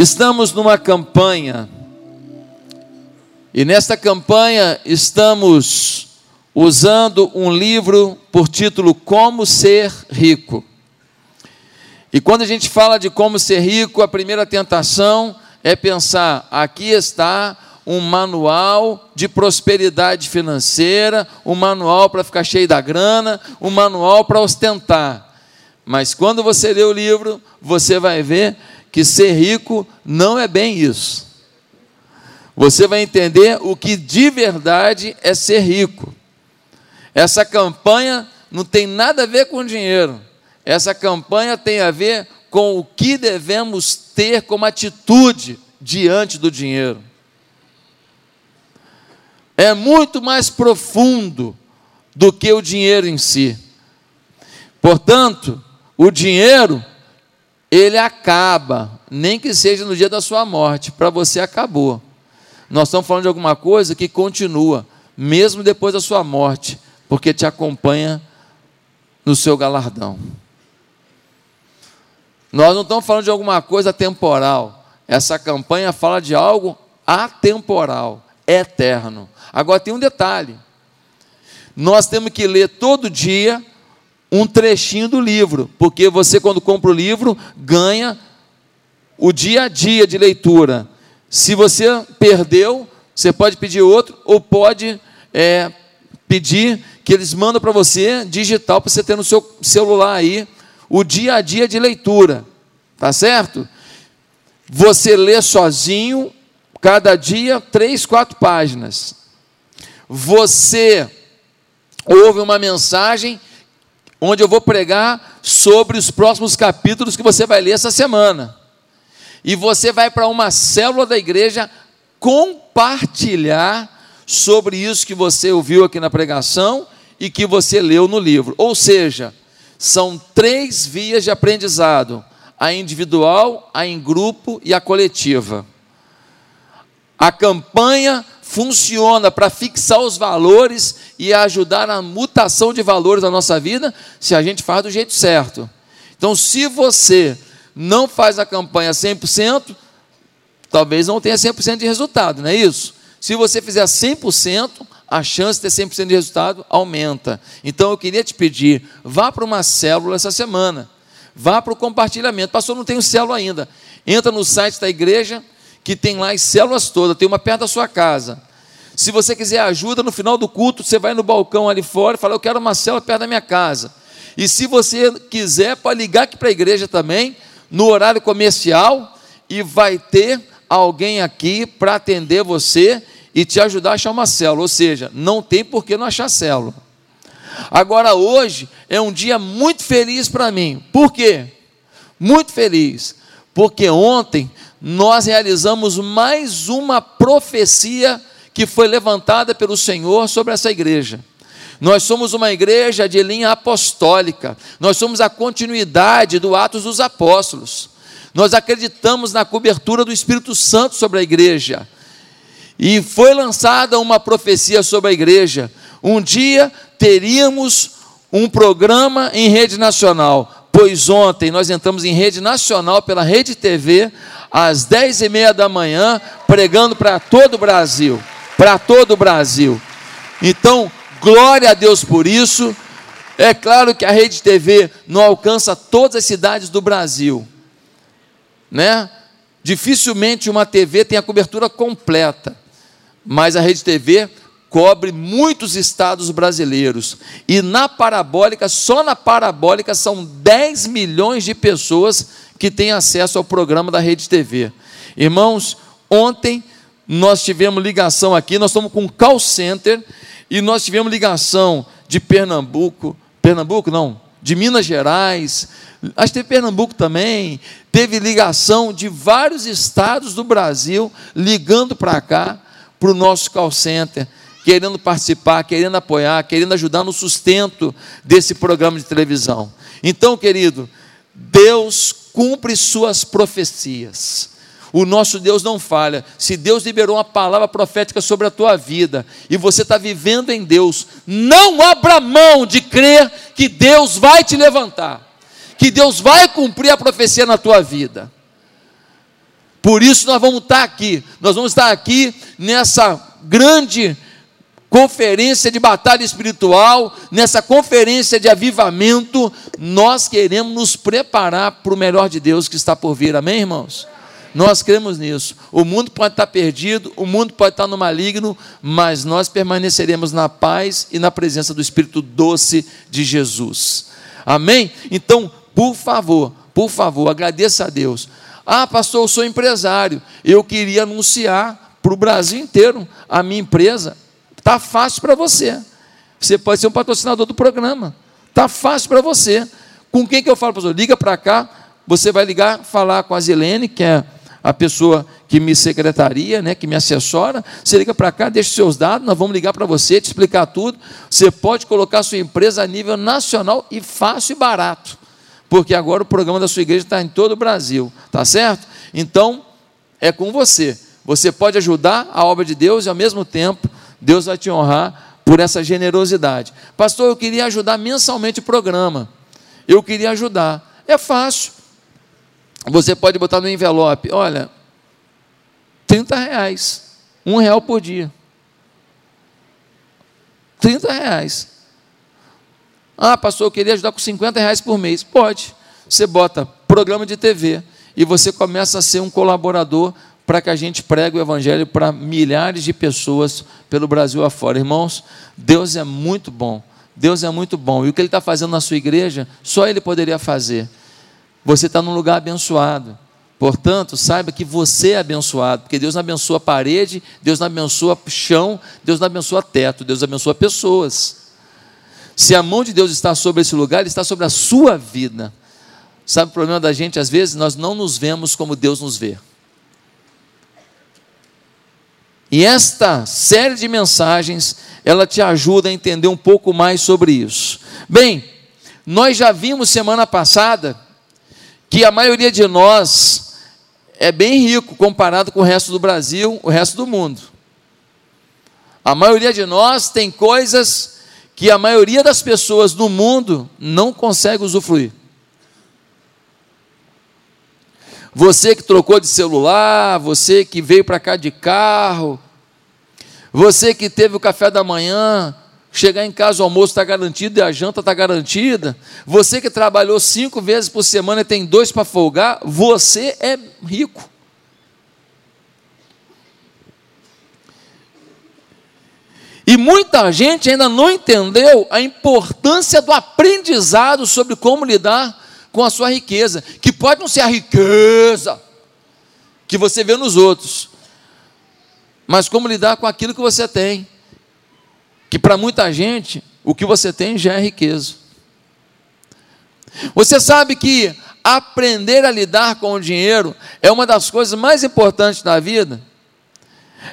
Estamos numa campanha, e nesta campanha estamos usando um livro por título Como Ser Rico. E quando a gente fala de como ser rico, a primeira tentação é pensar: aqui está um manual de prosperidade financeira, um manual para ficar cheio da grana, um manual para ostentar. Mas quando você lê o livro, você vai ver que ser rico não é bem isso. Você vai entender o que de verdade é ser rico. Essa campanha não tem nada a ver com dinheiro. Essa campanha tem a ver com o que devemos ter como atitude diante do dinheiro. É muito mais profundo do que o dinheiro em si. Portanto, o dinheiro ele acaba, nem que seja no dia da sua morte, para você acabou. Nós estamos falando de alguma coisa que continua, mesmo depois da sua morte, porque te acompanha no seu galardão. Nós não estamos falando de alguma coisa temporal. Essa campanha fala de algo atemporal, eterno. Agora tem um detalhe. Nós temos que ler todo dia um trechinho do livro, porque você, quando compra o livro, ganha o dia a dia de leitura. Se você perdeu, você pode pedir outro, ou pode é, pedir que eles mandam para você digital, para você ter no seu celular aí, o dia a dia de leitura, tá certo? Você lê sozinho, cada dia, três, quatro páginas. Você ouve uma mensagem onde eu vou pregar sobre os próximos capítulos que você vai ler essa semana. E você vai para uma célula da igreja compartilhar sobre isso que você ouviu aqui na pregação e que você leu no livro. Ou seja, são três vias de aprendizado: a individual, a em grupo e a coletiva. A campanha funciona para fixar os valores e ajudar na mutação de valores da nossa vida, se a gente faz do jeito certo. Então, se você não faz a campanha 100%, talvez não tenha 100% de resultado, não é isso? Se você fizer 100%, a chance de ter 100% de resultado aumenta. Então, eu queria te pedir, vá para uma célula essa semana. Vá para o compartilhamento. Pastor, não tenho célula ainda. Entra no site da igreja, que tem lá as células todas, tem uma perto da sua casa. Se você quiser ajuda, no final do culto, você vai no balcão ali fora e fala: Eu quero uma célula perto da minha casa. E se você quiser, pode ligar aqui para a igreja também, no horário comercial, e vai ter alguém aqui para atender você e te ajudar a achar uma célula. Ou seja, não tem por que não achar célula. Agora, hoje é um dia muito feliz para mim. Por quê? Muito feliz. Porque ontem nós realizamos mais uma profecia que foi levantada pelo Senhor sobre essa igreja. Nós somos uma igreja de linha apostólica, nós somos a continuidade do Atos dos Apóstolos. Nós acreditamos na cobertura do Espírito Santo sobre a igreja. E foi lançada uma profecia sobre a igreja. Um dia teríamos um programa em rede nacional, pois ontem nós entramos em rede nacional pela Rede TV, às dez e meia da manhã, pregando para todo o Brasil, para todo o Brasil. Então, glória a Deus por isso. É claro que a Rede TV não alcança todas as cidades do Brasil, né? Dificilmente uma TV tem a cobertura completa, mas a Rede TV cobre muitos estados brasileiros. E na parabólica, só na parabólica, são 10 milhões de pessoas que têm acesso ao programa da Rede TV. Irmãos, ontem nós tivemos ligação aqui, nós estamos com um call center, e nós tivemos ligação de Pernambuco, Pernambuco não, de Minas Gerais, acho que teve Pernambuco também, teve ligação de vários estados do Brasil ligando para cá, para o nosso call center querendo participar, querendo apoiar, querendo ajudar no sustento desse programa de televisão. Então, querido, Deus cumpre suas profecias. O nosso Deus não falha. Se Deus liberou uma palavra profética sobre a tua vida e você está vivendo em Deus, não abra mão de crer que Deus vai te levantar, que Deus vai cumprir a profecia na tua vida. Por isso nós vamos estar aqui. Nós vamos estar aqui nessa grande conferência de batalha espiritual, nessa conferência de avivamento, nós queremos nos preparar para o melhor de Deus que está por vir. Amém, irmãos? Nós cremos nisso. O mundo pode estar perdido, o mundo pode estar no maligno, mas nós permaneceremos na paz e na presença do Espírito doce de Jesus. Amém? Então, por favor, por favor, agradeça a Deus. Ah, pastor, eu sou empresário. Eu queria anunciar para o Brasil inteiro a minha empresa. Está fácil para você. Você pode ser um patrocinador do programa. Está fácil para você. Com quem que eu falo, pastor? Liga para cá. Você vai ligar, falar com a Zilene, que é a pessoa que me secretaria, né, que me assessora, você liga para cá, deixa seus dados, nós vamos ligar para você, te explicar tudo. Você pode colocar sua empresa a nível nacional e fácil e barato, porque agora o programa da sua igreja está em todo o Brasil, tá certo? Então, é com você. Você pode ajudar a obra de Deus e ao mesmo tempo Deus vai te honrar por essa generosidade. Pastor, eu queria ajudar mensalmente o programa. Eu queria ajudar. É fácil. Você pode botar no envelope, olha, 30 reais, um real por dia. 30 reais. Ah, pastor, eu queria ajudar com 50 reais por mês. Pode. Você bota programa de TV e você começa a ser um colaborador para que a gente pregue o Evangelho para milhares de pessoas pelo Brasil afora. Irmãos, Deus é muito bom. Deus é muito bom. E o que Ele está fazendo na sua igreja, só Ele poderia fazer. Você está num lugar abençoado. Portanto, saiba que você é abençoado, porque Deus não abençoa parede, Deus não abençoa chão, Deus não abençoa teto, Deus abençoa pessoas. Se a mão de Deus está sobre esse lugar, Ele está sobre a sua vida. Sabe o problema da gente? Às vezes nós não nos vemos como Deus nos vê. E esta série de mensagens, ela te ajuda a entender um pouco mais sobre isso. Bem, nós já vimos semana passada que a maioria de nós é bem rico comparado com o resto do Brasil, o resto do mundo. A maioria de nós tem coisas que a maioria das pessoas no mundo não consegue usufruir. Você que trocou de celular, você que veio para cá de carro, você que teve o café da manhã, chegar em casa o almoço está garantido e a janta está garantida. Você que trabalhou cinco vezes por semana e tem dois para folgar, você é rico. E muita gente ainda não entendeu a importância do aprendizado sobre como lidar com a sua riqueza, que pode não ser a riqueza que você vê nos outros, mas como lidar com aquilo que você tem que para muita gente o que você tem já é riqueza. Você sabe que aprender a lidar com o dinheiro é uma das coisas mais importantes da vida?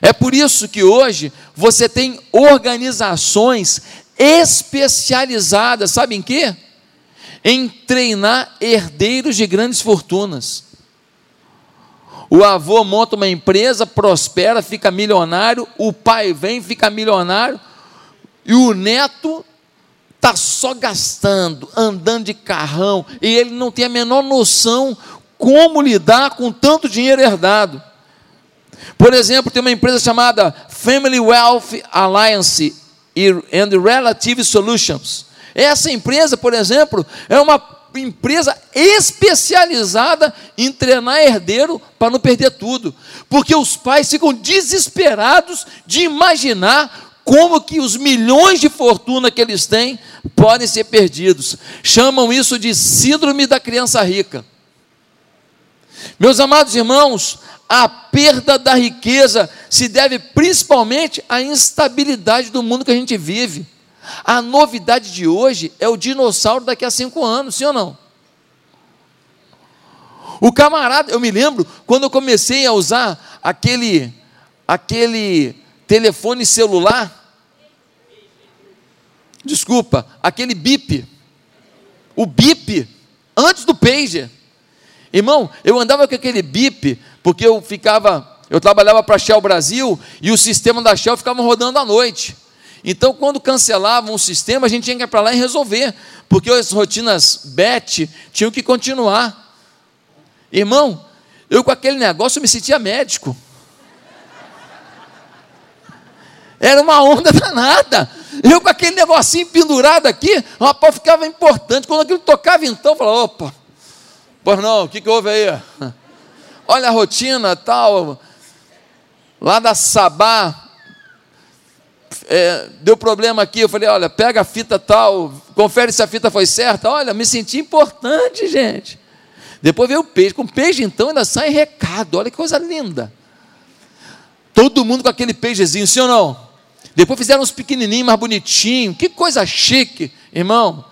É por isso que hoje você tem organizações especializadas, sabe em quê? Em treinar herdeiros de grandes fortunas. O avô monta uma empresa, prospera, fica milionário, o pai vem, fica milionário, e o neto está só gastando, andando de carrão, e ele não tem a menor noção como lidar com tanto dinheiro herdado. Por exemplo, tem uma empresa chamada Family Wealth Alliance and Relative Solutions. Essa empresa, por exemplo, é uma empresa especializada em treinar herdeiro para não perder tudo, porque os pais ficam desesperados de imaginar como que os milhões de fortuna que eles têm podem ser perdidos. Chamam isso de síndrome da criança rica. Meus amados irmãos, a perda da riqueza se deve principalmente à instabilidade do mundo que a gente vive. A novidade de hoje é o dinossauro daqui a cinco anos, sim ou não? O camarada, eu me lembro quando eu comecei a usar aquele, aquele telefone celular, desculpa, aquele bip, o bip, antes do pager. Irmão, eu andava com aquele bip, porque eu ficava, eu trabalhava para a Shell Brasil, e o sistema da Shell ficava rodando à noite. Então, quando cancelavam o sistema, a gente tinha que ir para lá e resolver, porque as rotinas BET tinham que continuar. Irmão, eu com aquele negócio me sentia médico. Era uma onda danada. Eu com aquele negocinho pendurado aqui, rapaz ficava importante. Quando aquilo tocava então, eu falava, opa, pois não, o que, que houve aí? Olha a rotina tal. Lá da Sabá, é, deu problema aqui. Eu falei, olha, pega a fita tal, confere se a fita foi certa. Olha, me senti importante, gente. Depois veio o peixe. Com peixe, então, ainda sai recado. Olha que coisa linda. Todo mundo com aquele peixezinho, sim ou não? Depois fizeram uns pequenininhos, mais bonitinhos. Que coisa chique, irmão.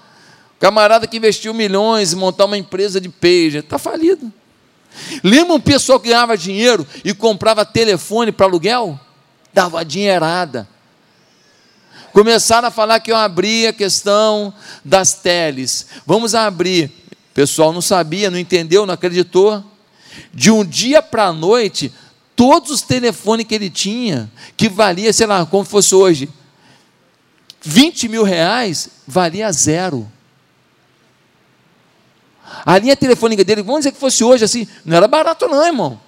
Camarada que investiu milhões em montar uma empresa de peixe. Está falido. Lembra um pessoal que ganhava dinheiro e comprava telefone para aluguel? Dava dinheirada. Começaram a falar que eu abri a questão das teles. Vamos abrir. O pessoal não sabia, não entendeu, não acreditou. De um dia para a noite, todos os telefones que ele tinha, que valia, sei lá, como fosse hoje, 20 mil reais, valia zero. A linha telefônica dele, vamos dizer que fosse hoje assim, não era barato não, irmão.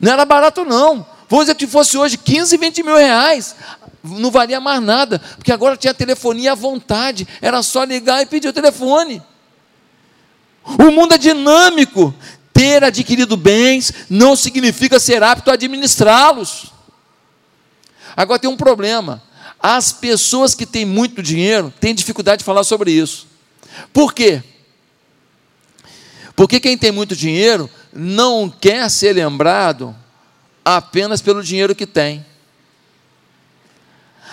Não era barato não. Vamos dizer que fosse hoje 15, 20 mil reais não valia mais nada, porque agora tinha telefonia à vontade, era só ligar e pedir o telefone. O mundo é dinâmico. Ter adquirido bens não significa ser apto a administrá-los. Agora tem um problema. As pessoas que têm muito dinheiro têm dificuldade de falar sobre isso. Por quê? Porque quem tem muito dinheiro não quer ser lembrado apenas pelo dinheiro que tem.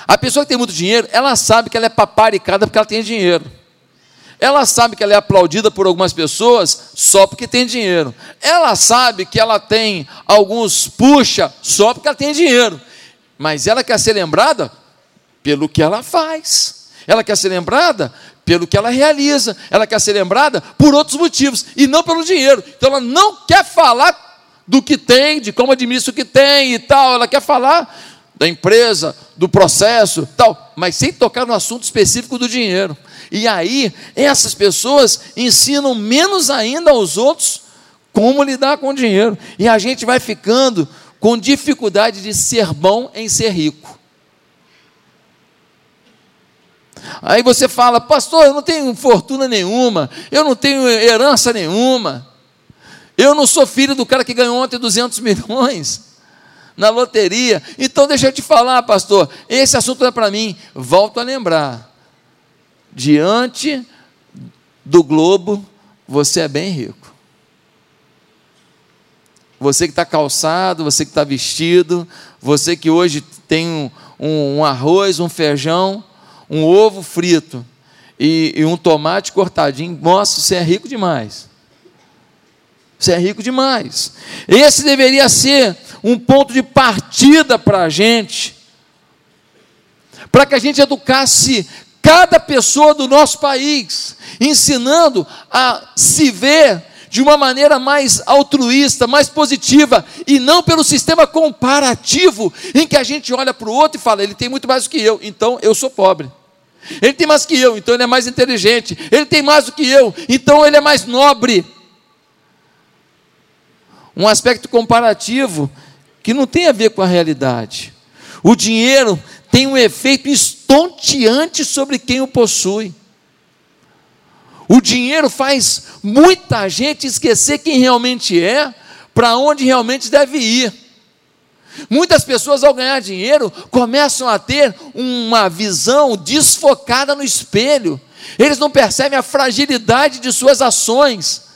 A pessoa que tem muito dinheiro, ela sabe que ela é paparicada porque ela tem dinheiro. Ela sabe que ela é aplaudida por algumas pessoas só porque tem dinheiro. Ela sabe que ela tem alguns puxa só porque ela tem dinheiro. Mas ela quer ser lembrada pelo que ela faz. Ela quer ser lembrada pelo que ela realiza. Ela quer ser lembrada por outros motivos e não pelo dinheiro. Então ela não quer falar do que tem, de como administra o que tem e tal. Ela quer falar da empresa, do processo, tal, mas sem tocar no assunto específico do dinheiro. E aí, essas pessoas ensinam menos ainda aos outros como lidar com o dinheiro. E a gente vai ficando com dificuldade de ser bom em ser rico. Aí você fala, pastor, eu não tenho fortuna nenhuma, eu não tenho herança nenhuma, eu não sou filho do cara que ganhou ontem 200 milhões na loteria. Então, deixa eu te falar, pastor, esse assunto é para mim. Volto a lembrar: diante do globo, você é bem rico. Você que está calçado, você que está vestido, você que hoje tem um, um, um, arroz, um feijão, um ovo frito e, e um tomate cortadinho, nossa, você é rico demais. Você é rico demais. Esse deveria ser um ponto de partida para a gente, para que a gente educasse cada pessoa do nosso país, ensinando a se ver de uma maneira mais altruísta, mais positiva, e não pelo sistema comparativo, em que a gente olha para o outro e fala: ele tem muito mais do que eu, então eu sou pobre. Ele tem mais que eu, então ele é mais inteligente. Ele tem mais do que eu, então ele é mais nobre. Um aspecto comparativo que não tem a ver com a realidade. O dinheiro tem um efeito estonteante sobre quem o possui. O dinheiro faz muita gente esquecer quem realmente é, para onde realmente deve ir. Muitas pessoas, ao ganhar dinheiro, começam a ter uma visão desfocada no espelho. Eles não percebem a fragilidade de suas ações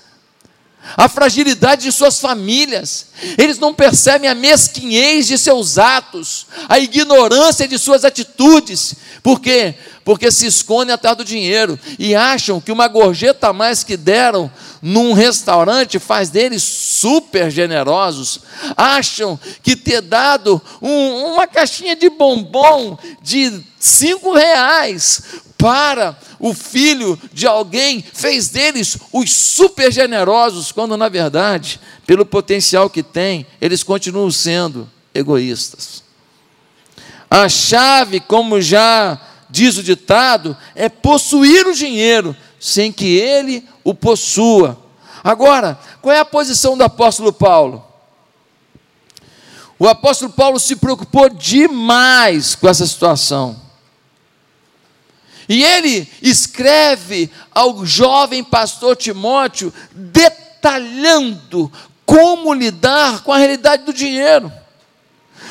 a fragilidade de suas famílias, eles não percebem a mesquinhez de seus atos, a ignorância de suas atitudes, por quê? Porque se escondem atrás do dinheiro e acham que uma gorjeta a mais que deram num restaurante faz deles super generosos, acham que ter dado um, uma caixinha de bombom de cinco reais para o filho de alguém fez deles os super generosos, quando na verdade, pelo potencial que têm, eles continuam sendo egoístas. A chave, como já diz o ditado, é possuir o dinheiro sem que ele o possua. Agora, qual é a posição do apóstolo Paulo? O apóstolo Paulo se preocupou demais com essa situação. E ele escreve ao jovem pastor Timóteo, detalhando como lidar com a realidade do dinheiro.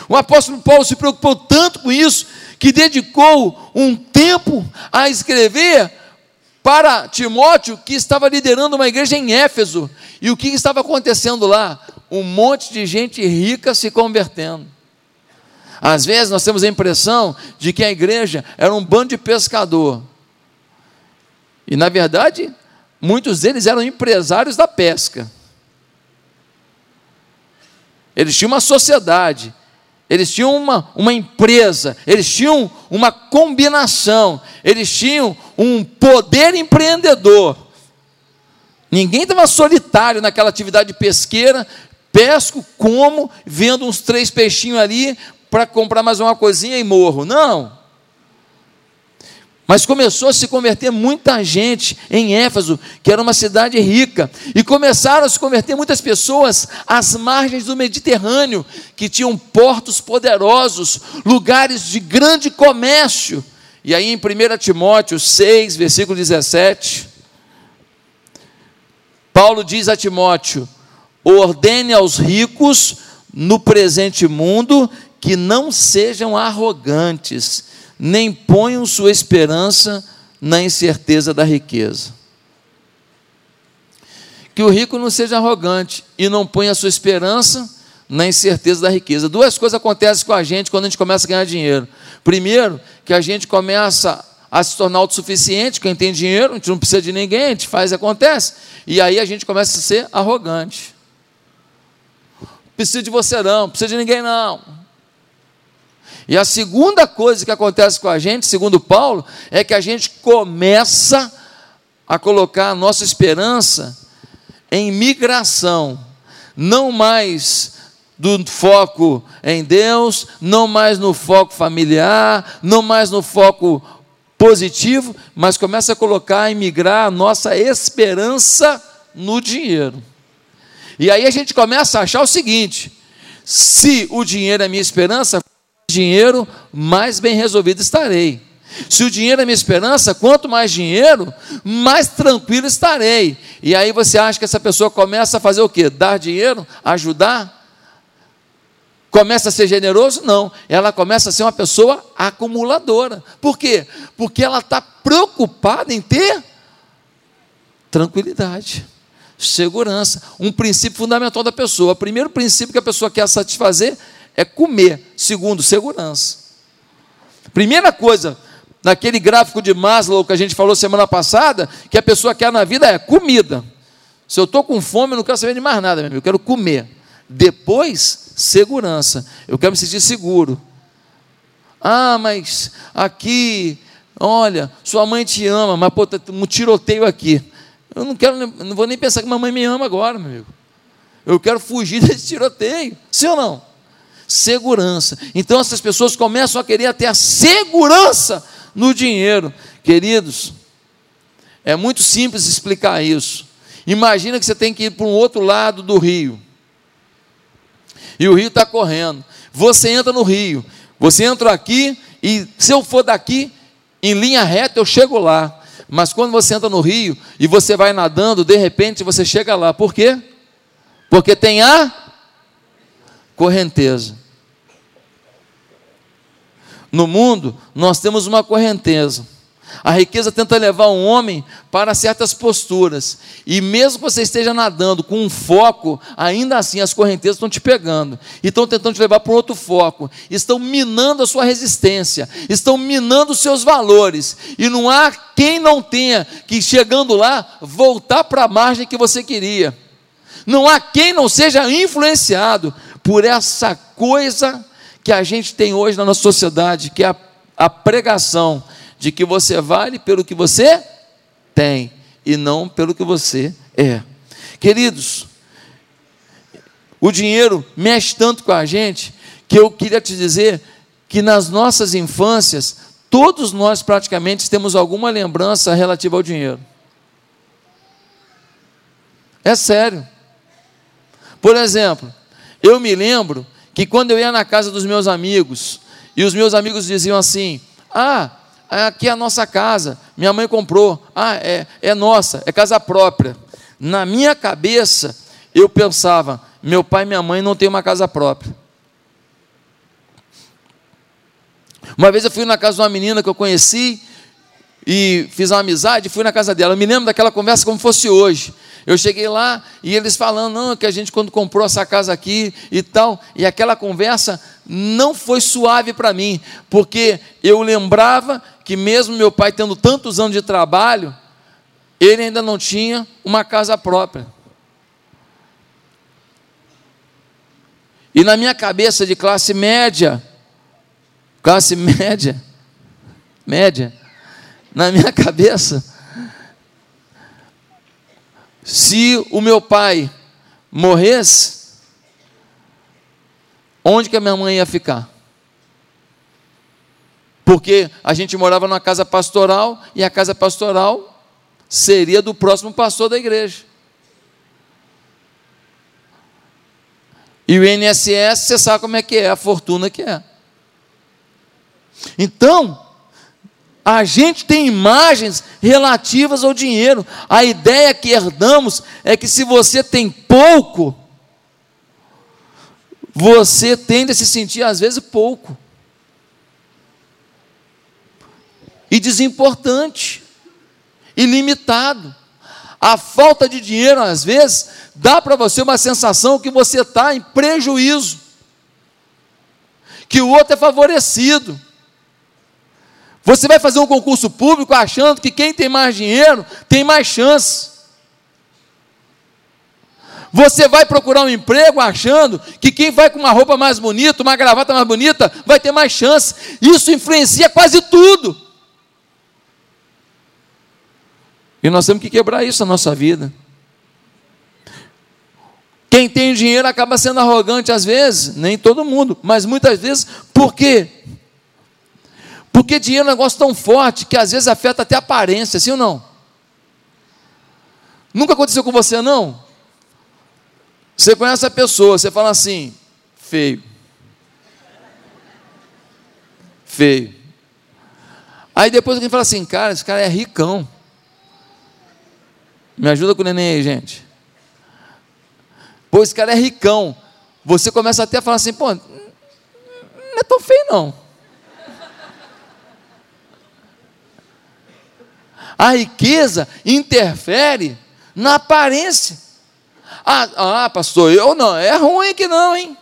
O apóstolo Paulo se preocupou tanto com isso, que dedicou um tempo a escrever para Timóteo, que estava liderando uma igreja em Éfeso. E o que estava acontecendo lá? Um monte de gente rica se convertendo. Às vezes nós temos a impressão de que a igreja era um bando de pescador. E na verdade, muitos deles eram empresários da pesca. Eles tinham uma sociedade, eles tinham uma, uma empresa, eles tinham uma combinação, eles tinham um poder empreendedor. Ninguém estava solitário naquela atividade pesqueira, pesco, como, vendo uns três peixinhos ali para comprar mais uma coisinha e morro. Não. Mas começou a se converter muita gente em Éfeso, que era uma cidade rica, e começaram a se converter muitas pessoas às margens do Mediterrâneo, que tinham portos poderosos, lugares de grande comércio. E aí em 1 Timóteo 6, versículo 17, Paulo diz a Timóteo: ordene aos ricos no presente mundo que não sejam arrogantes nem ponham sua esperança na incerteza da riqueza. Que o rico não seja arrogante e não ponha sua esperança na incerteza da riqueza. Duas coisas acontecem com a gente quando a gente começa a ganhar dinheiro. Primeiro, que a gente começa a se tornar autossuficiente, quem tem dinheiro, a gente não precisa de ninguém, a gente faz e acontece. E aí a gente começa a ser arrogante. Precisa de você não, precisa de ninguém não. E a segunda coisa que acontece com a gente, segundo Paulo, é que a gente começa a colocar a nossa esperança em migração, não mais do foco em Deus, não mais no foco familiar, não mais no foco positivo, mas começa a colocar e migrar a nossa esperança no dinheiro. E aí a gente começa a achar o seguinte: se o dinheiro é minha esperança, dinheiro, mais bem resolvido estarei. Se o dinheiro é minha esperança, quanto mais dinheiro, mais tranquilo estarei. E aí você acha que essa pessoa começa a fazer o quê? Dar dinheiro? Ajudar? Começa a ser generoso? Não. Ela começa a ser uma pessoa acumuladora. Por quê? Porque ela está preocupada em ter tranquilidade, segurança. Um princípio fundamental da pessoa. O primeiro princípio que a pessoa quer satisfazer é comer. Segundo, segurança. Primeira coisa, naquele gráfico de Maslow que a gente falou semana passada, que a pessoa quer na vida é comida. Se eu estou com fome, eu não quero saber de mais nada, meu amigo, eu quero comer. Depois, segurança. Eu quero me sentir seguro. Ah, mas aqui, olha, sua mãe te ama, mas pô, tá um tiroteio aqui. Eu não quero, não vou nem pensar que mamãe me ama agora, meu amigo. Eu quero fugir desse tiroteio. Sim ou não? Segurança. Então essas pessoas começam a querer ter a segurança no dinheiro. Queridos, é muito simples explicar isso. Imagina que você tem que ir para um outro lado do rio. E o rio está correndo. Você entra no rio. Você entra aqui e se eu for daqui em linha reta eu chego lá. Mas quando você entra no rio e você vai nadando, de repente você chega lá. Por quê? Porque tem a correnteza. No mundo, nós temos uma correnteza. A riqueza tenta levar um homem para certas posturas. E mesmo que você esteja nadando com um foco, ainda assim as correntezas estão te pegando. E estão tentando te levar para outro foco. Estão minando a sua resistência. Estão minando os seus valores. E não há quem não tenha que, chegando lá, voltar para a margem que você queria. Não há quem não seja influenciado por essa coisa que a gente tem hoje na nossa sociedade, que é a, a pregação de que você vale pelo que você tem e não pelo que você é. Queridos, o dinheiro mexe tanto com a gente que eu queria te dizer que nas nossas infâncias, todos nós praticamente temos alguma lembrança relativa ao dinheiro. É sério. Por exemplo, eu me lembro que quando eu ia na casa dos meus amigos, e os meus amigos diziam assim: Ah, aqui é a nossa casa, minha mãe comprou, ah, é, é nossa, é casa própria. Na minha cabeça, eu pensava: meu pai e minha mãe não têm uma casa própria. Uma vez eu fui na casa de uma menina que eu conheci e fiz uma amizade, fui na casa dela. Eu me lembro daquela conversa como fosse hoje. Eu cheguei lá e eles falando, não, que a gente quando comprou essa casa aqui e tal, e aquela conversa não foi suave para mim, porque eu lembrava que mesmo meu pai tendo tantos anos de trabalho, ele ainda não tinha uma casa própria. E na minha cabeça de classe média, classe média, média, na minha cabeça, se o meu pai morresse, onde que a minha mãe ia ficar? Porque a gente morava numa casa pastoral e a casa pastoral seria do próximo pastor da igreja. E o INSS, você sabe como é que é, a fortuna que é. Então, a gente tem imagens relativas ao dinheiro. A ideia que herdamos é que se você tem pouco, você tende a se sentir às vezes pouco. E desimportante, ilimitado. A falta de dinheiro, às vezes, dá para você uma sensação que você está em prejuízo, que o outro é favorecido você vai fazer um concurso público achando que quem tem mais dinheiro tem mais chance. Você vai procurar um emprego achando que quem vai com uma roupa mais bonita, uma gravata mais bonita, vai ter mais chance. Isso influencia quase tudo. E nós temos que quebrar isso na nossa vida. Quem tem dinheiro acaba sendo arrogante às vezes, nem todo mundo, mas muitas vezes, por quê? Porque dinheiro é um negócio tão forte que às vezes afeta até a aparência, sim ou não? Nunca aconteceu com você, não? Você conhece a pessoa, você fala assim, feio. Feio. Aí depois alguém fala assim, cara, esse cara é ricão. Me ajuda com o neném aí, gente. Pô, esse cara é ricão. Você começa até a falar assim, pô, não é tão feio não. A riqueza interfere na aparência. Ah, ah, pastor, eu não, é ruim que não, hein?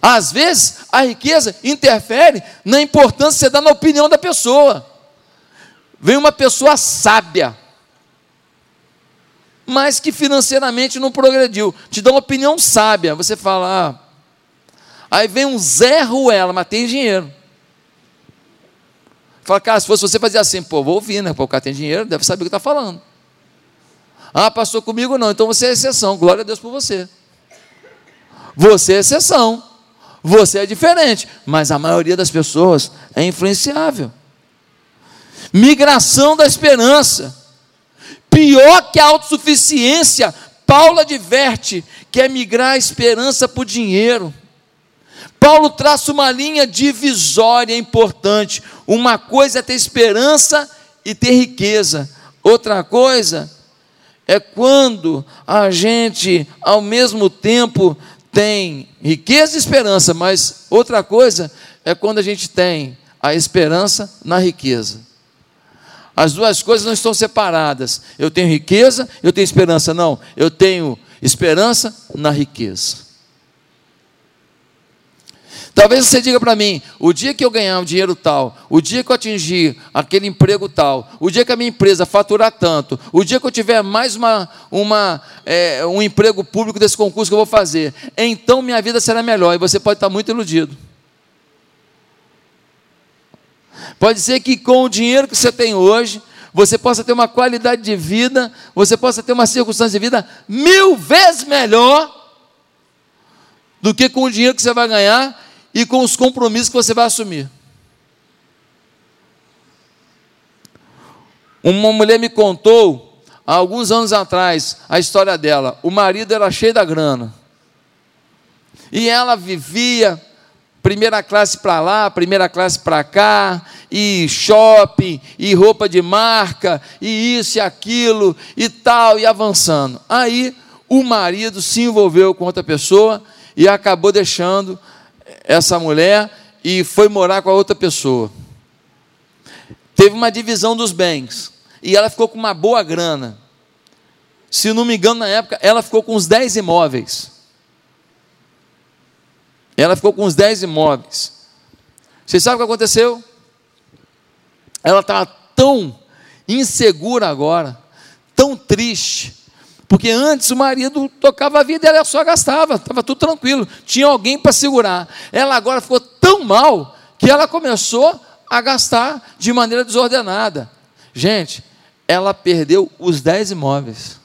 Às vezes, a riqueza interfere na importância que você dá na opinião da pessoa. Vem uma pessoa sábia, mas que financeiramente não progrediu, te dá uma opinião sábia. Você fala, ah. aí vem um Zé Ruela, mas tem dinheiro. Fala, cara, se fosse você fazer assim, pô, vou ouvir, né? Pô, o cara tem dinheiro, deve saber o que está falando. Ah, passou comigo não, então você é exceção, glória a Deus por você. Você é exceção, você é diferente, mas a maioria das pessoas é influenciável. Migração da esperança. Pior que a autossuficiência, Paulo adverte que é migrar a esperança por dinheiro. Paulo traça uma linha divisória importante. Uma coisa é ter esperança e ter riqueza. Outra coisa é quando a gente, ao mesmo tempo, tem riqueza e esperança, mas outra coisa é quando a gente tem a esperança na riqueza. As duas coisas não estão separadas. Eu tenho riqueza, eu tenho esperança. Não, eu tenho esperança na riqueza. Talvez você diga para mim: o dia que eu ganhar um dinheiro tal, o dia que eu atingir aquele emprego tal, o dia que a minha empresa faturar tanto, o dia que eu tiver mais uma, uma, é, um emprego público desse concurso que eu vou fazer, então minha vida será melhor. E você pode estar muito iludido. Pode ser que com o dinheiro que você tem hoje, você possa ter uma qualidade de vida, você possa ter uma circunstância de vida mil vezes melhor do que com o dinheiro que você vai ganhar e com os compromissos que você vai assumir. Uma mulher me contou, há alguns anos atrás, a história dela. O marido era cheio da grana. E ela vivia primeira classe para lá, primeira classe para cá, e shopping, e roupa de marca, e isso e aquilo, e tal, e avançando. Aí o marido se envolveu com outra pessoa e acabou deixando essa mulher e foi morar com a outra pessoa. Teve uma divisão dos bens e ela ficou com uma boa grana. Se não me engano, na época, ela ficou com uns 10 imóveis. Ela ficou com uns 10 imóveis. Vocês sabem o que aconteceu? Ela estava tão insegura agora, tão triste, porque antes o marido tocava a vida e ela só gastava, estava tudo tranquilo, tinha alguém para segurar. Ela agora ficou tão mal que ela começou a gastar de maneira desordenada. Gente, ela perdeu os 10 imóveis.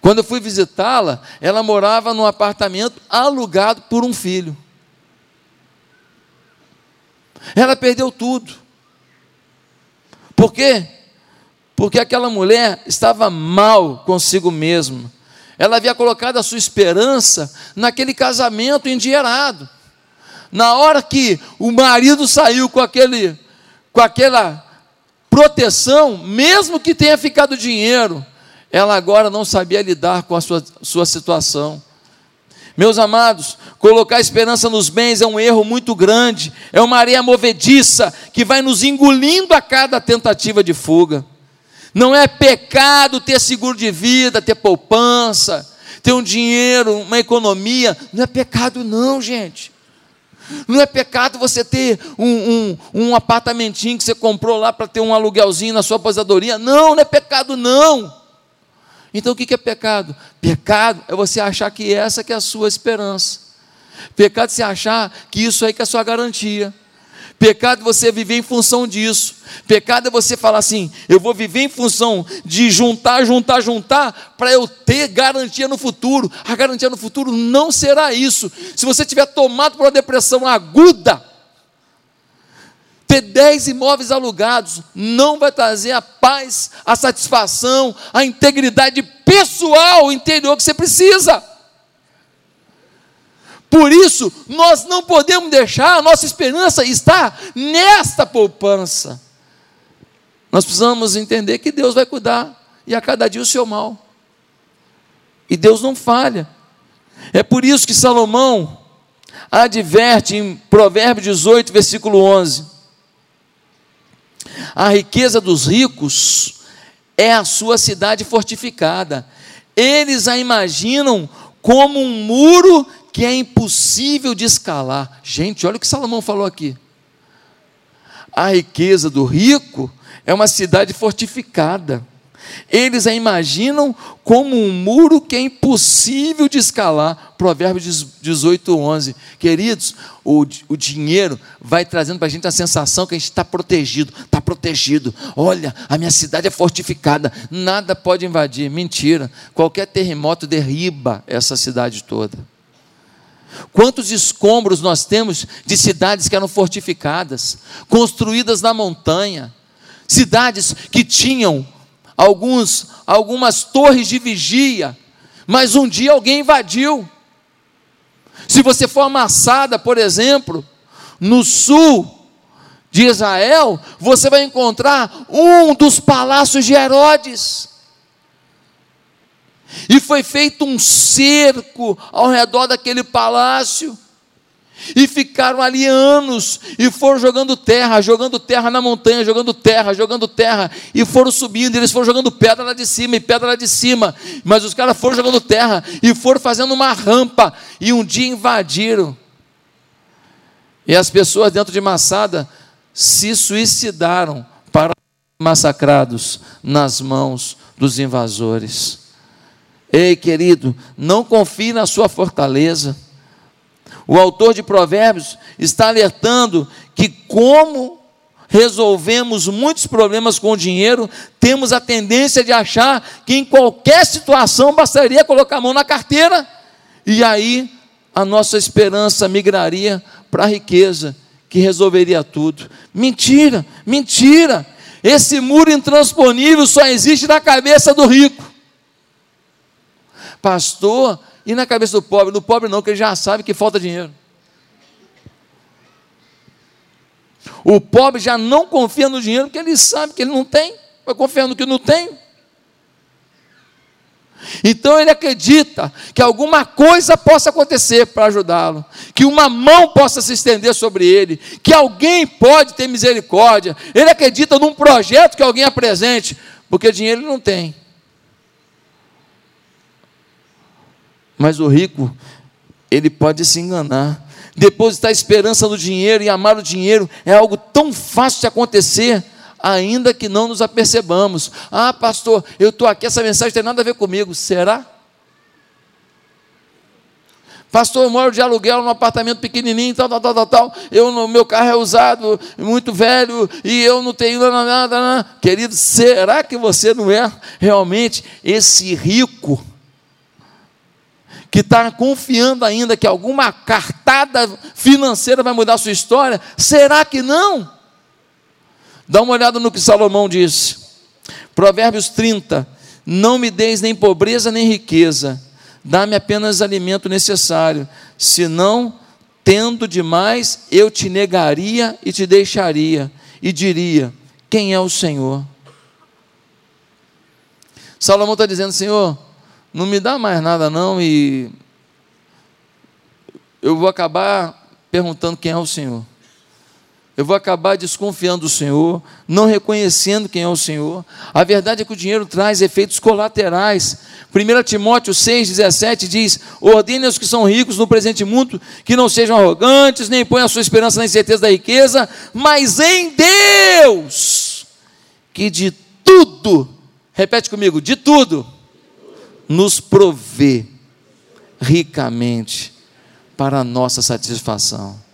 Quando eu fui visitá-la, ela morava num apartamento alugado por um filho. Ela perdeu tudo. Por quê? Porque aquela mulher estava mal consigo mesma. Ela havia colocado a sua esperança naquele casamento endinheirado. Na hora que o marido saiu com aquele com aquela proteção, mesmo que tenha ficado dinheiro, ela agora não sabia lidar com a sua, sua situação. Meus amados, colocar esperança nos bens é um erro muito grande, é uma areia movediça que vai nos engolindo a cada tentativa de fuga. Não é pecado ter seguro de vida, ter poupança, ter um dinheiro, uma economia, não é pecado, não, gente. Não é pecado você ter um, um, um apartamentinho que você comprou lá para ter um aluguelzinho na sua aposentadoria. Não, não é pecado, não. Então o que é pecado? Pecado é você achar que essa que é a sua esperança. Pecado é você achar que isso aí que é a sua garantia. Pecado é você viver em função disso. Pecado é você falar assim: eu vou viver em função de juntar, juntar, juntar, para eu ter garantia no futuro. A garantia no futuro não será isso. Se você tiver tomado por uma depressão aguda, ter dez imóveis alugados não vai trazer a paz, a satisfação, a integridade pessoal interior que você precisa. Por isso, nós não podemos deixar a nossa esperança estar nesta poupança. Nós precisamos entender que Deus vai cuidar e a cada dia o seu mal. E Deus não falha. É por isso que Salomão adverte em Provérbios 18, versículo 11 a riqueza dos ricos é a sua cidade fortificada. Eles a imaginam como um muro que é impossível de escalar. Gente, olha o que Salomão falou aqui. A riqueza do rico é uma cidade fortificada. Eles a imaginam como um muro que é impossível de escalar. Provérbios 18, 11. Queridos, o, o dinheiro vai trazendo para a gente a sensação que a gente está protegido, está protegido. Olha, a minha cidade é fortificada, nada pode invadir. Mentira, qualquer terremoto derriba essa cidade toda. Quantos escombros nós temos de cidades que eram fortificadas, construídas na montanha, cidades que tinham alguns, algumas torres de vigia, mas um dia alguém invadiu. Se você for amassada, por exemplo, no sul de Israel, você vai encontrar um dos palácios de Herodes. E foi feito um cerco ao redor daquele palácio. E ficaram ali anos, e foram jogando terra, jogando terra na montanha, jogando terra, jogando terra, e foram subindo, eles foram jogando pedra lá de cima, e pedra lá de cima, mas os caras foram jogando terra, e foram fazendo uma rampa, e um dia invadiram. E as pessoas dentro de Massada se suicidaram para massacrados nas mãos dos invasores. Ei, querido, não confie na sua fortaleza o autor de Provérbios está alertando que, como resolvemos muitos problemas com o dinheiro, temos a tendência de achar que em qualquer situação bastaria colocar a mão na carteira e aí a nossa esperança migraria para a riqueza que resolveria tudo. Mentira, mentira. Esse muro intransponível só existe na cabeça do rico. Pastor, e na cabeça do pobre? Do pobre não, que ele já sabe que falta dinheiro. O pobre já não confia no dinheiro porque ele sabe que ele não tem, vai confiar no que não tem. Então ele acredita que alguma coisa possa acontecer para ajudá-lo, que uma mão possa se estender sobre ele, que alguém pode ter misericórdia. Ele acredita num projeto que alguém apresente, porque dinheiro ele não tem. Mas o rico, ele pode se enganar. Depositar esperança no dinheiro e amar o dinheiro é algo tão fácil de acontecer ainda que não nos apercebamos. Ah, pastor, eu estou aqui, essa mensagem tem nada a ver comigo. Será? Pastor, eu moro de aluguel num apartamento pequenininho, tal, tal, tal, tal, tal. Eu, meu carro é usado, muito velho, e eu não tenho nada, nada. Querido, será que você não é realmente esse rico que está confiando ainda que alguma cartada financeira vai mudar a sua história? Será que não? Dá uma olhada no que Salomão disse. Provérbios 30. Não me deis nem pobreza nem riqueza, dá-me apenas alimento necessário, senão, tendo demais, eu te negaria e te deixaria, e diria: Quem é o Senhor? Salomão está dizendo: Senhor, não me dá mais nada, não, e eu vou acabar perguntando quem é o Senhor eu vou acabar desconfiando do Senhor, não reconhecendo quem é o Senhor. A verdade é que o dinheiro traz efeitos colaterais. 1 Timóteo 6,17 diz: Ordene aos que são ricos no presente mundo que não sejam arrogantes, nem ponham a sua esperança na incerteza da riqueza, mas em Deus, que de tudo, repete comigo, de tudo, nos provê ricamente para a nossa satisfação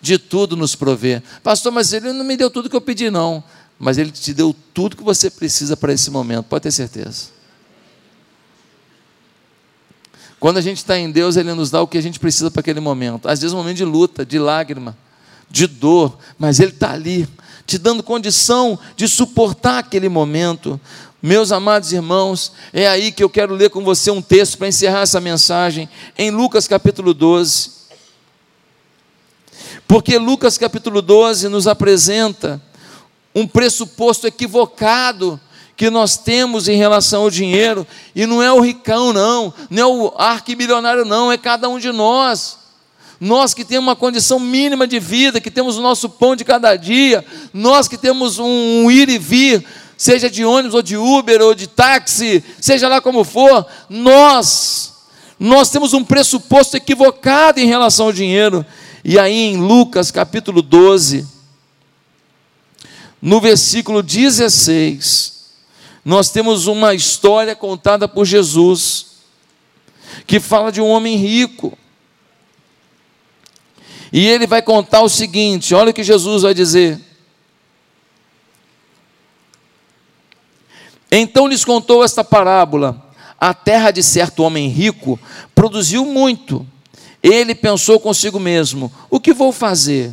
de tudo nos provê. Pastor, mas ele não me deu tudo que eu pedi, não. Mas ele te deu tudo que você precisa para esse momento, pode ter certeza. Quando a gente está em Deus, Ele nos dá o que a gente precisa para aquele momento. Às vezes, um momento de luta, de lágrima, de dor, mas Ele está ali, te dando condição de suportar aquele momento. Meus amados irmãos, é aí que eu quero ler com você um texto para encerrar essa mensagem, em Lucas capítulo 12. Porque Lucas capítulo 12 nos apresenta um pressuposto equivocado que nós temos em relação ao dinheiro, e não é o ricão, não, não é o arquimilionário, não, é cada um de nós. Nós que temos uma condição mínima de vida, que temos o nosso pão de cada dia, nós que temos um ir e vir, seja de ônibus ou de Uber ou de táxi, seja lá como for, nós, nós temos um pressuposto equivocado em relação ao dinheiro. E aí em Lucas capítulo 12, no versículo 16, nós temos uma história contada por Jesus, que fala de um homem rico. E ele vai contar o seguinte: olha o que Jesus vai dizer. Então lhes contou esta parábola: a terra de certo homem rico produziu muito. Ele pensou consigo mesmo: o que vou fazer?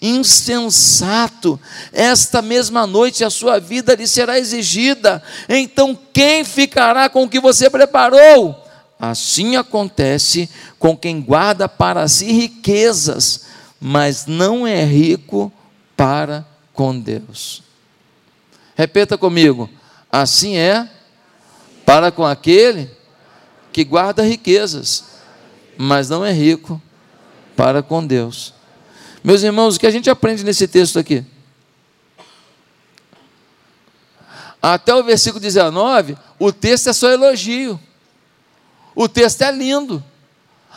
insensato, esta mesma noite a sua vida lhe será exigida, então quem ficará com o que você preparou? Assim acontece com quem guarda para si riquezas, mas não é rico para com Deus. Repeta comigo: assim é para com aquele que guarda riquezas, mas não é rico para com Deus. Meus irmãos, o que a gente aprende nesse texto aqui? Até o versículo 19, o texto é só elogio. O texto é lindo.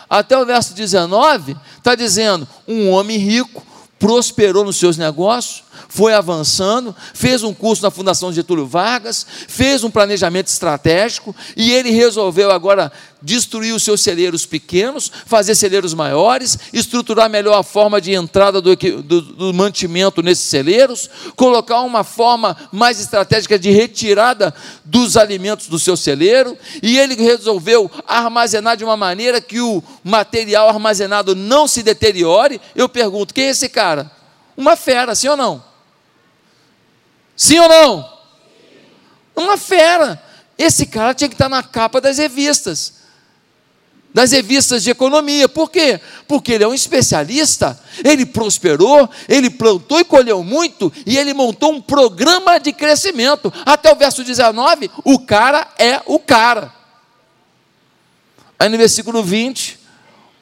Até o verso 19, está dizendo: um homem rico prosperou nos seus negócios, foi avançando, fez um curso na Fundação Getúlio Vargas, fez um planejamento estratégico e ele resolveu agora destruir os seus celeiros pequenos, fazer celeiros maiores, estruturar melhor a forma de entrada do, do, do mantimento nesses celeiros, colocar uma forma mais estratégica de retirada dos alimentos do seu celeiro, e ele resolveu armazenar de uma maneira que o material armazenado não se deteriore. Eu pergunto: quem é esse cara? Uma fera, sim ou não? Sim ou não? Uma fera. Esse cara tinha que estar na capa das revistas. Das revistas de economia. Por quê? Porque ele é um especialista, ele prosperou, ele plantou e colheu muito, e ele montou um programa de crescimento. Até o verso 19, o cara é o cara. Aí no versículo 20,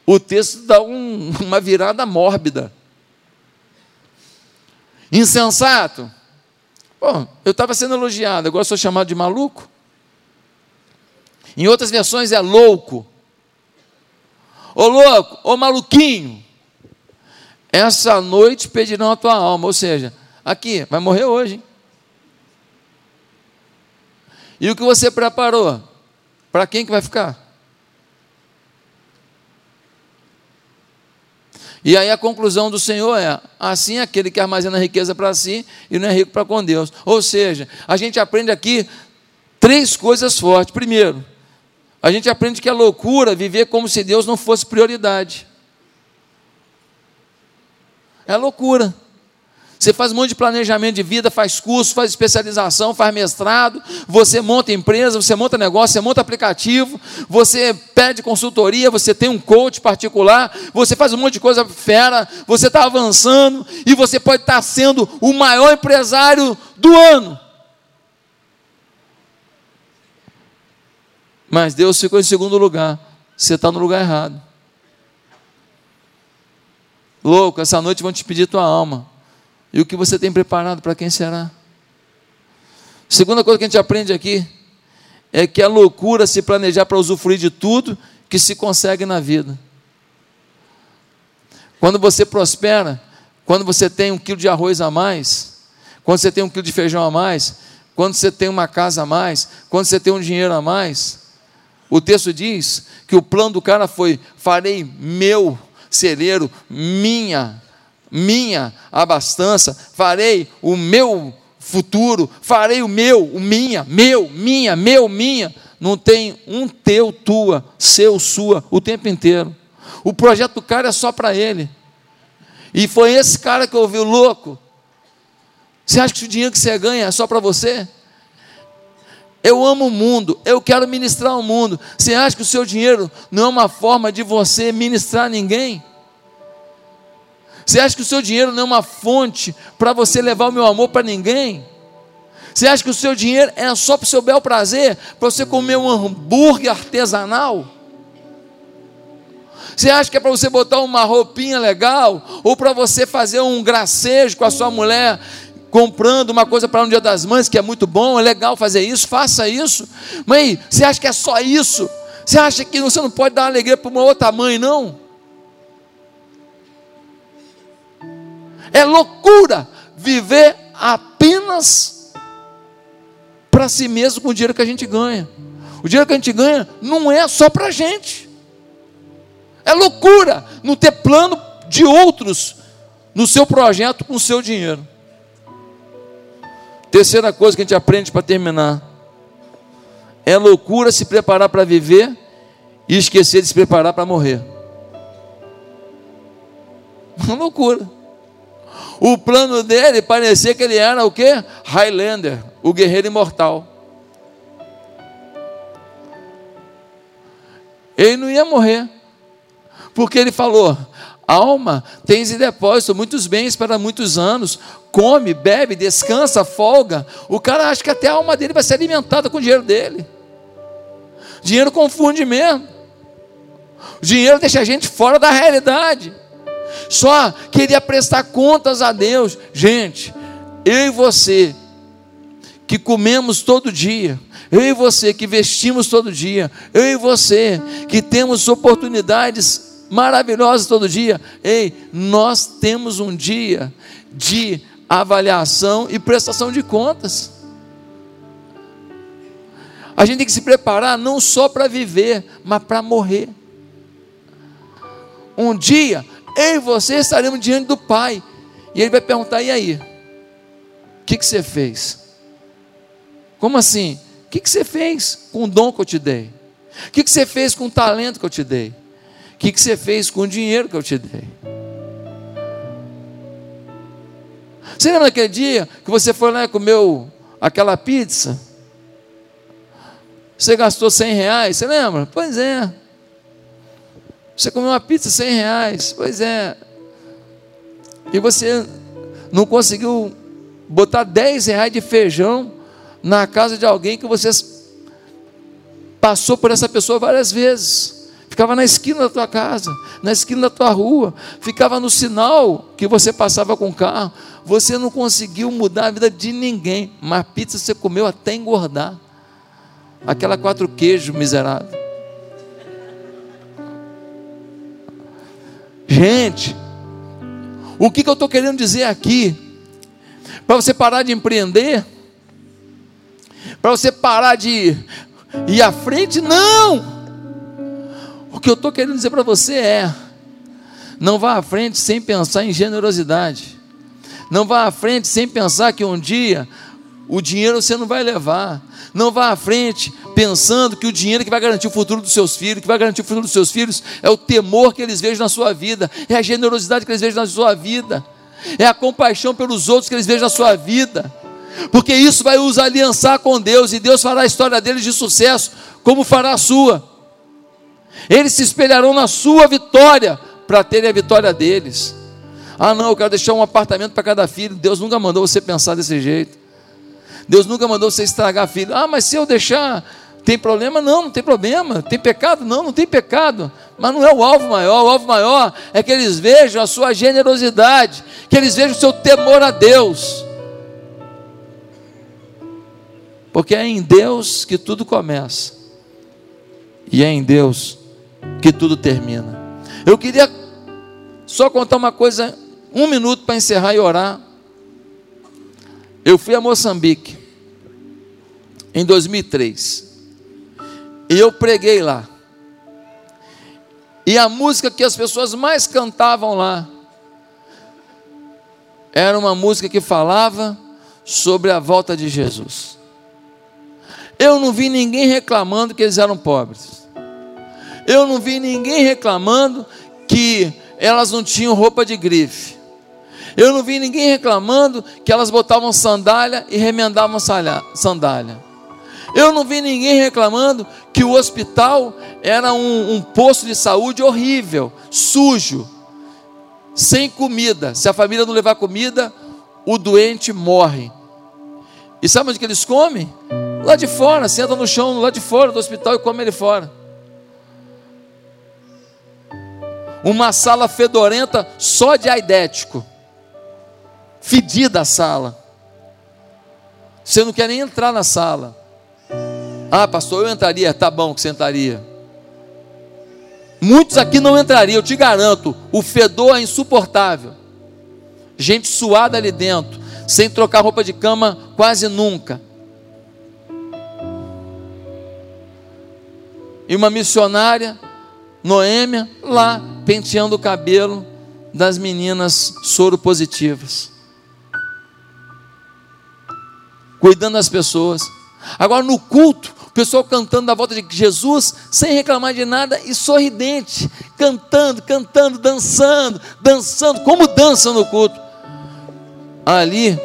o texto dá um, uma virada mórbida. Insensato. Bom, eu estava sendo elogiado, agora sou chamado de maluco. Em outras versões é louco. Ô louco, ô maluquinho. Essa noite pedirão a tua alma, ou seja, aqui, vai morrer hoje. Hein? E o que você preparou? Para quem que vai ficar? E aí a conclusão do Senhor é: assim é aquele que armazena riqueza para si e não é rico para com Deus. Ou seja, a gente aprende aqui três coisas fortes. Primeiro, a gente aprende que é loucura viver como se Deus não fosse prioridade. É loucura. Você faz um monte de planejamento de vida, faz curso, faz especialização, faz mestrado, você monta empresa, você monta negócio, você monta aplicativo, você pede consultoria, você tem um coach particular, você faz um monte de coisa fera, você está avançando e você pode estar tá sendo o maior empresário do ano. Mas Deus ficou em segundo lugar. Você está no lugar errado. Louco, essa noite vão te pedir tua alma. E o que você tem preparado para quem será? Segunda coisa que a gente aprende aqui é que é loucura se planejar para usufruir de tudo que se consegue na vida. Quando você prospera, quando você tem um quilo de arroz a mais, quando você tem um quilo de feijão a mais, quando você tem uma casa a mais, quando você tem um dinheiro a mais, o texto diz que o plano do cara foi: farei meu celeiro, minha minha abastança, farei o meu futuro, farei o meu, o minha, meu, minha, meu, minha. Não tem um teu, tua, seu, sua, o tempo inteiro. O projeto do cara é só para ele. E foi esse cara que ouviu louco. Você acha que o dinheiro que você ganha é só para você? Eu amo o mundo, eu quero ministrar o mundo. Você acha que o seu dinheiro não é uma forma de você ministrar ninguém? Você acha que o seu dinheiro não é uma fonte para você levar o meu amor para ninguém? Você acha que o seu dinheiro é só para o seu bel prazer, para você comer um hambúrguer artesanal? Você acha que é para você botar uma roupinha legal? Ou para você fazer um gracejo com a sua mulher, comprando uma coisa para um dia das mães, que é muito bom, é legal fazer isso, faça isso. Mãe, você acha que é só isso? Você acha que você não pode dar alegria para uma outra mãe, não? É loucura viver apenas para si mesmo com o dinheiro que a gente ganha. O dinheiro que a gente ganha não é só para a gente. É loucura não ter plano de outros no seu projeto com o seu dinheiro. Terceira coisa que a gente aprende para terminar: é loucura se preparar para viver e esquecer de se preparar para morrer. Uma loucura. O plano dele parecia que ele era o que? Highlander, o guerreiro imortal. Ele não ia morrer, porque ele falou: alma, tens em depósito muitos bens para muitos anos, come, bebe, descansa, folga. O cara acha que até a alma dele vai ser alimentada com o dinheiro dele. Dinheiro confunde mesmo. O dinheiro deixa a gente fora da realidade só queria prestar contas a Deus. Gente, eu e você, que comemos todo dia, eu e você que vestimos todo dia, eu e você que temos oportunidades maravilhosas todo dia, ei, nós temos um dia de avaliação e prestação de contas. A gente tem que se preparar não só para viver, mas para morrer. Um dia, eu e você estaremos diante do Pai, e Ele vai perguntar: e aí? O que, que você fez? Como assim? O que, que você fez com o dom que eu te dei? O que, que você fez com o talento que eu te dei? O que, que você fez com o dinheiro que eu te dei? Você lembra daquele dia que você foi lá e comeu aquela pizza? Você gastou 100 reais, você lembra? Pois é. Você comeu uma pizza 100 reais, pois é. E você não conseguiu botar 10 reais de feijão na casa de alguém que você passou por essa pessoa várias vezes. Ficava na esquina da tua casa, na esquina da tua rua, ficava no sinal que você passava com o carro. Você não conseguiu mudar a vida de ninguém, mas pizza você comeu até engordar aquela quatro queijos miserável. Gente, o que, que eu estou querendo dizer aqui? Para você parar de empreender, para você parar de ir à frente, não! O que eu estou querendo dizer para você é: não vá à frente sem pensar em generosidade, não vá à frente sem pensar que um dia o dinheiro você não vai levar. Não vá à frente pensando que o dinheiro que vai garantir o futuro dos seus filhos, que vai garantir o futuro dos seus filhos, é o temor que eles vejam na sua vida, é a generosidade que eles vejam na sua vida, é a compaixão pelos outros que eles vejam na sua vida, porque isso vai os aliançar com Deus e Deus fará a história deles de sucesso, como fará a sua. Eles se espelharão na sua vitória para terem a vitória deles. Ah, não, eu quero deixar um apartamento para cada filho. Deus nunca mandou você pensar desse jeito. Deus nunca mandou você estragar filho. Ah, mas se eu deixar, tem problema? Não, não tem problema. Tem pecado? Não, não tem pecado. Mas não é o alvo maior. O alvo maior é que eles vejam a sua generosidade, que eles vejam o seu temor a Deus. Porque é em Deus que tudo começa, e é em Deus que tudo termina. Eu queria só contar uma coisa, um minuto para encerrar e orar. Eu fui a Moçambique em 2003. E eu preguei lá. E a música que as pessoas mais cantavam lá era uma música que falava sobre a volta de Jesus. Eu não vi ninguém reclamando que eles eram pobres. Eu não vi ninguém reclamando que elas não tinham roupa de grife. Eu não vi ninguém reclamando que elas botavam sandália e remendavam sandália. Eu não vi ninguém reclamando que o hospital era um, um posto de saúde horrível, sujo, sem comida. Se a família não levar comida, o doente morre. E sabe onde que eles comem? Lá de fora, senta no chão, lá de fora do hospital e come ele fora. Uma sala fedorenta só de aidético. Fedida a sala. Você não quer nem entrar na sala. Ah, pastor, eu entraria. Tá bom que você entraria. Muitos aqui não entrariam, eu te garanto. O fedor é insuportável. Gente suada ali dentro, sem trocar roupa de cama quase nunca. E uma missionária, Noêmia, lá penteando o cabelo das meninas soro positivas. Cuidando das pessoas. Agora no culto, o pessoal cantando da volta de Jesus, sem reclamar de nada e sorridente, cantando, cantando, dançando, dançando, como dança no culto. Ali,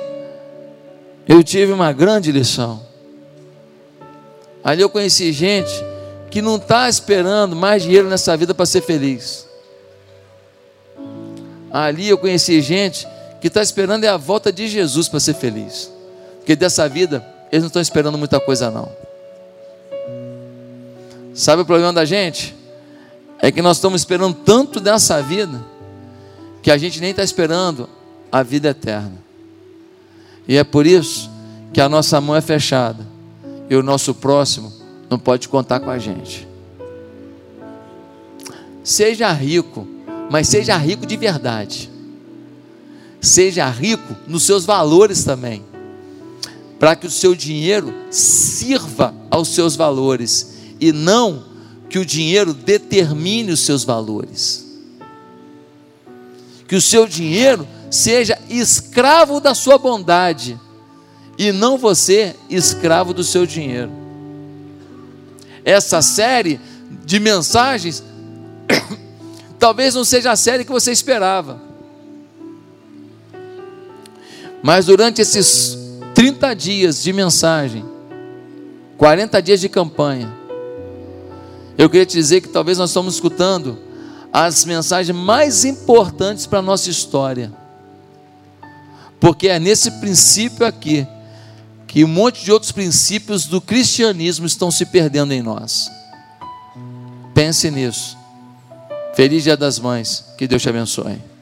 eu tive uma grande lição. Ali eu conheci gente que não está esperando mais dinheiro nessa vida para ser feliz. Ali eu conheci gente que está esperando é a volta de Jesus para ser feliz. Porque dessa vida eles não estão esperando muita coisa não. Sabe o problema da gente? É que nós estamos esperando tanto dessa vida que a gente nem está esperando a vida eterna. E é por isso que a nossa mão é fechada e o nosso próximo não pode contar com a gente. Seja rico, mas seja rico de verdade. seja rico nos seus valores também, para que o seu dinheiro sirva aos seus valores e não que o dinheiro determine os seus valores. Que o seu dinheiro seja escravo da sua bondade e não você escravo do seu dinheiro. Essa série de mensagens talvez não seja a série que você esperava. Mas durante esses 30 dias de mensagem, 40 dias de campanha, eu queria te dizer que talvez nós estamos escutando as mensagens mais importantes para a nossa história. Porque é nesse princípio aqui que um monte de outros princípios do cristianismo estão se perdendo em nós. Pense nisso. Feliz Dia das Mães. Que Deus te abençoe.